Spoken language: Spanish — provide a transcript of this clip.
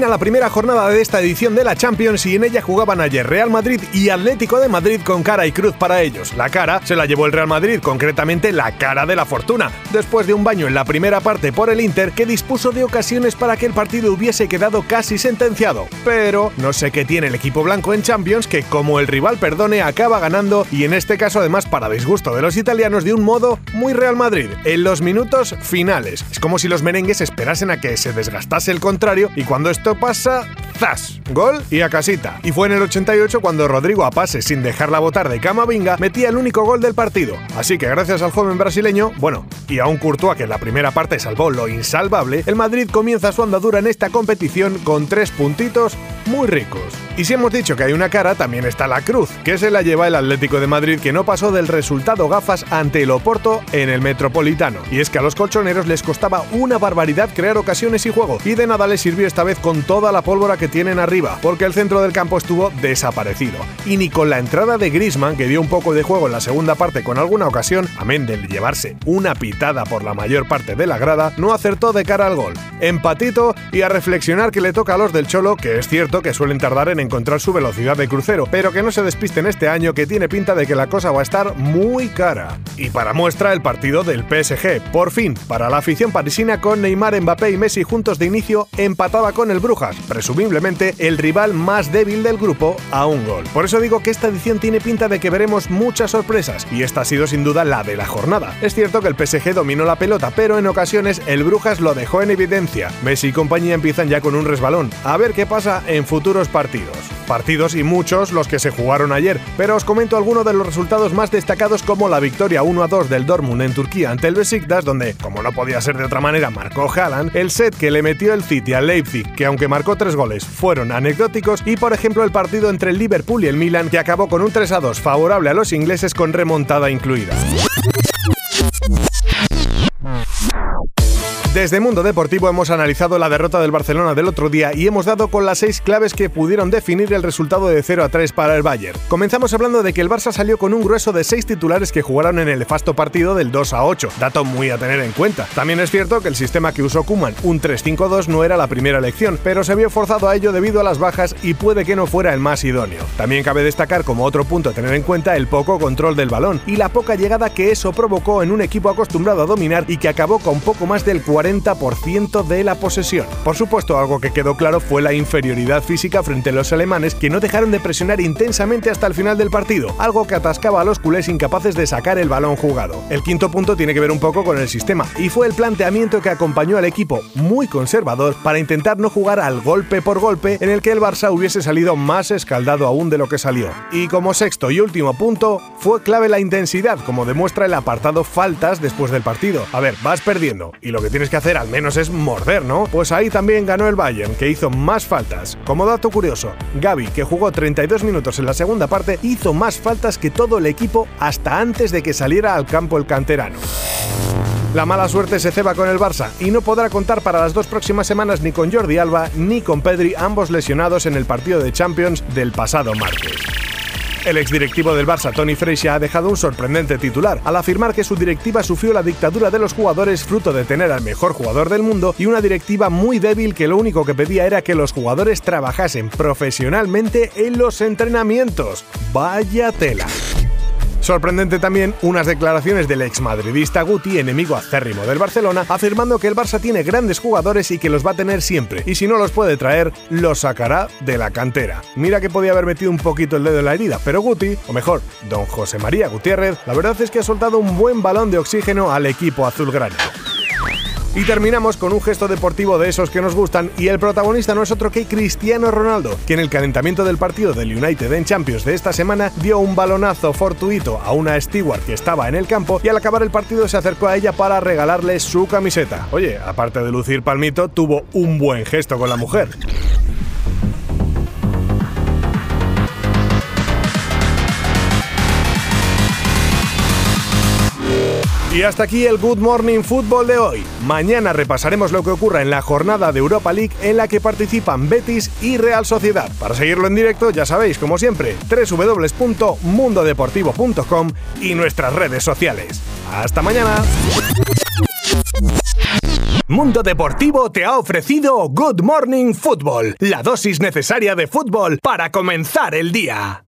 Termina la primera jornada de esta edición de la Champions y en ella jugaban ayer Real Madrid y Atlético de Madrid con cara y cruz para ellos. La cara se la llevó el Real Madrid, concretamente la cara de la fortuna, después de un baño en la primera parte por el Inter que dispuso de ocasiones para que el partido hubiese quedado casi sentenciado. Pero no sé qué tiene el equipo blanco en Champions que como el rival perdone acaba ganando y en este caso además para disgusto de los italianos de un modo muy Real Madrid, en los minutos finales. Es como si los merengues esperasen a que se desgastase el contrario y cuando cuando esto pasa, ¡zas! Gol y a casita. Y fue en el 88 cuando Rodrigo a pase sin dejarla botar de Camavinga metía el único gol del partido. Así que gracias al joven brasileño, bueno, y a un Courtois que en la primera parte salvó lo insalvable, el Madrid comienza su andadura en esta competición con tres puntitos muy ricos. Y si hemos dicho que hay una cara, también está la cruz, que se la lleva el Atlético de Madrid que no pasó del resultado gafas ante el Oporto en el Metropolitano. Y es que a los colchoneros les costaba una barbaridad crear ocasiones y juego, y de nada les sirvió esta vez con toda la pólvora que tienen arriba, porque el centro del campo estuvo desaparecido. Y ni con la entrada de Grisman, que dio un poco de juego en la segunda parte con alguna ocasión, amén de llevarse una pitada por la mayor parte de la grada, no acertó de cara al gol. Empatito y a reflexionar que le toca a los del Cholo, que es cierto que suelen tardar en encontrar su velocidad de crucero, pero que no se despisten este año que tiene pinta de que la cosa va a estar muy cara. Y para muestra el partido del PSG, por fin, para la afición parisina con Neymar, Mbappé y Messi juntos de inicio, empatada con el Brujas, presumiblemente el rival más débil del grupo, a un gol. Por eso digo que esta edición tiene pinta de que veremos muchas sorpresas, y esta ha sido sin duda la de la jornada. Es cierto que el PSG dominó la pelota, pero en ocasiones el Brujas lo dejó en evidencia. Messi y compañía empiezan ya con un resbalón. A ver qué pasa en futuros partidos. Partidos y muchos los que se jugaron ayer, pero os comento algunos de los resultados más destacados como la victoria 1 a 2 del Dortmund en Turquía ante el Besiktas, donde, como no podía ser de otra manera, marcó Haaland, el set que le metió el City al Leipzig, que aunque marcó tres fueron anecdóticos, y por ejemplo el partido entre el Liverpool y el Milan, que acabó con un 3 a 2 favorable a los ingleses con remontada incluida. Desde Mundo Deportivo hemos analizado la derrota del Barcelona del otro día y hemos dado con las seis claves que pudieron definir el resultado de 0 a 3 para el Bayern. Comenzamos hablando de que el Barça salió con un grueso de seis titulares que jugaron en el nefasto partido del 2 a 8, dato muy a tener en cuenta. También es cierto que el sistema que usó Kuman, un 3-5-2, no era la primera elección, pero se vio forzado a ello debido a las bajas y puede que no fuera el más idóneo. También cabe destacar como otro punto a tener en cuenta el poco control del balón y la poca llegada que eso provocó en un equipo acostumbrado a dominar y que acabó con poco más del 40 40% de la posesión. Por supuesto, algo que quedó claro fue la inferioridad física frente a los alemanes que no dejaron de presionar intensamente hasta el final del partido, algo que atascaba a los culés incapaces de sacar el balón jugado. El quinto punto tiene que ver un poco con el sistema y fue el planteamiento que acompañó al equipo muy conservador para intentar no jugar al golpe por golpe en el que el Barça hubiese salido más escaldado aún de lo que salió. Y como sexto y último punto, fue clave la intensidad, como demuestra el apartado faltas después del partido. A ver, vas perdiendo y lo que tienes que hacer al menos es morder, ¿no? Pues ahí también ganó el Bayern, que hizo más faltas. Como dato curioso, Gaby, que jugó 32 minutos en la segunda parte, hizo más faltas que todo el equipo hasta antes de que saliera al campo el canterano. La mala suerte se ceba con el Barça y no podrá contar para las dos próximas semanas ni con Jordi Alba ni con Pedri, ambos lesionados en el partido de Champions del pasado martes. El exdirectivo del Barça, Tony Freixa, ha dejado un sorprendente titular al afirmar que su directiva sufrió la dictadura de los jugadores fruto de tener al mejor jugador del mundo y una directiva muy débil que lo único que pedía era que los jugadores trabajasen profesionalmente en los entrenamientos. Vaya tela. Sorprendente también unas declaraciones del exmadridista Guti, enemigo acérrimo del Barcelona, afirmando que el Barça tiene grandes jugadores y que los va a tener siempre, y si no los puede traer, los sacará de la cantera. Mira que podía haber metido un poquito el dedo en la herida, pero Guti, o mejor, don José María Gutiérrez, la verdad es que ha soltado un buen balón de oxígeno al equipo azulgrana. Y terminamos con un gesto deportivo de esos que nos gustan y el protagonista no es otro que Cristiano Ronaldo, que en el calentamiento del partido del United en Champions de esta semana dio un balonazo fortuito a una steward que estaba en el campo y al acabar el partido se acercó a ella para regalarle su camiseta. Oye, aparte de lucir palmito, tuvo un buen gesto con la mujer. Y hasta aquí el Good Morning Football de hoy. Mañana repasaremos lo que ocurra en la jornada de Europa League en la que participan Betis y Real Sociedad. Para seguirlo en directo, ya sabéis, como siempre, www.mundodeportivo.com y nuestras redes sociales. Hasta mañana. Mundo Deportivo te ha ofrecido Good Morning Football, la dosis necesaria de fútbol para comenzar el día.